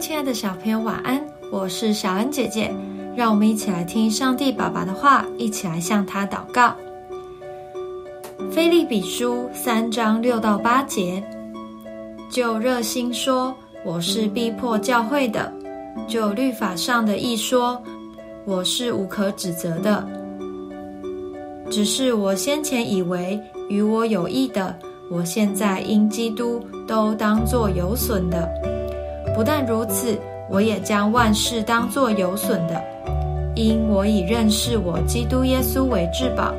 亲爱的小朋友，晚安！我是小恩姐姐，让我们一起来听上帝爸爸的话，一起来向他祷告。菲利比书三章六到八节，就热心说，我是逼迫教会的；就律法上的义说，我是无可指责的。只是我先前以为与我有益的，我现在因基督都当作有损的。不但如此，我也将万事当作有损的，因我已认识我基督耶稣为至宝。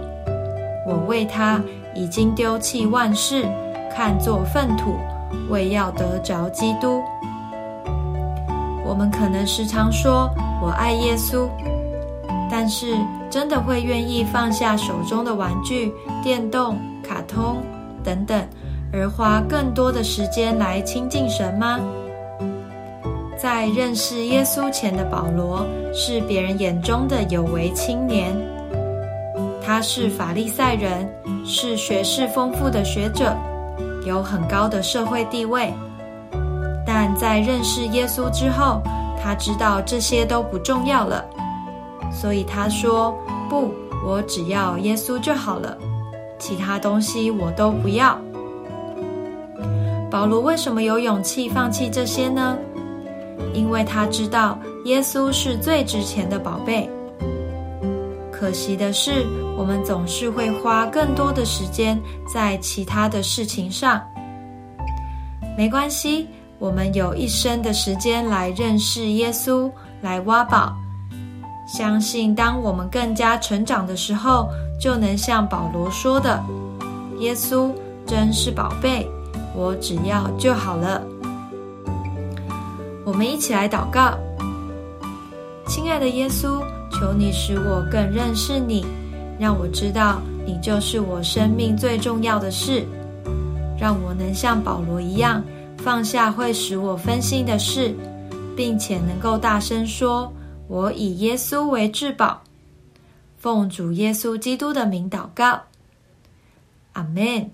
我为他已经丢弃万事，看作粪土，为要得着基督。我们可能时常说我爱耶稣，但是真的会愿意放下手中的玩具、电动、卡通等等，而花更多的时间来亲近神吗？在认识耶稣前的保罗是别人眼中的有为青年，他是法利赛人，是学识丰富的学者，有很高的社会地位。但在认识耶稣之后，他知道这些都不重要了，所以他说：“不，我只要耶稣就好了，其他东西我都不要。”保罗为什么有勇气放弃这些呢？因为他知道耶稣是最值钱的宝贝。可惜的是，我们总是会花更多的时间在其他的事情上。没关系，我们有一生的时间来认识耶稣，来挖宝。相信当我们更加成长的时候，就能像保罗说的：“耶稣真是宝贝，我只要就好了。”我们一起来祷告，亲爱的耶稣，求你使我更认识你，让我知道你就是我生命最重要的事，让我能像保罗一样放下会使我分心的事，并且能够大声说：“我以耶稣为至宝。”奉主耶稣基督的名祷告，阿门。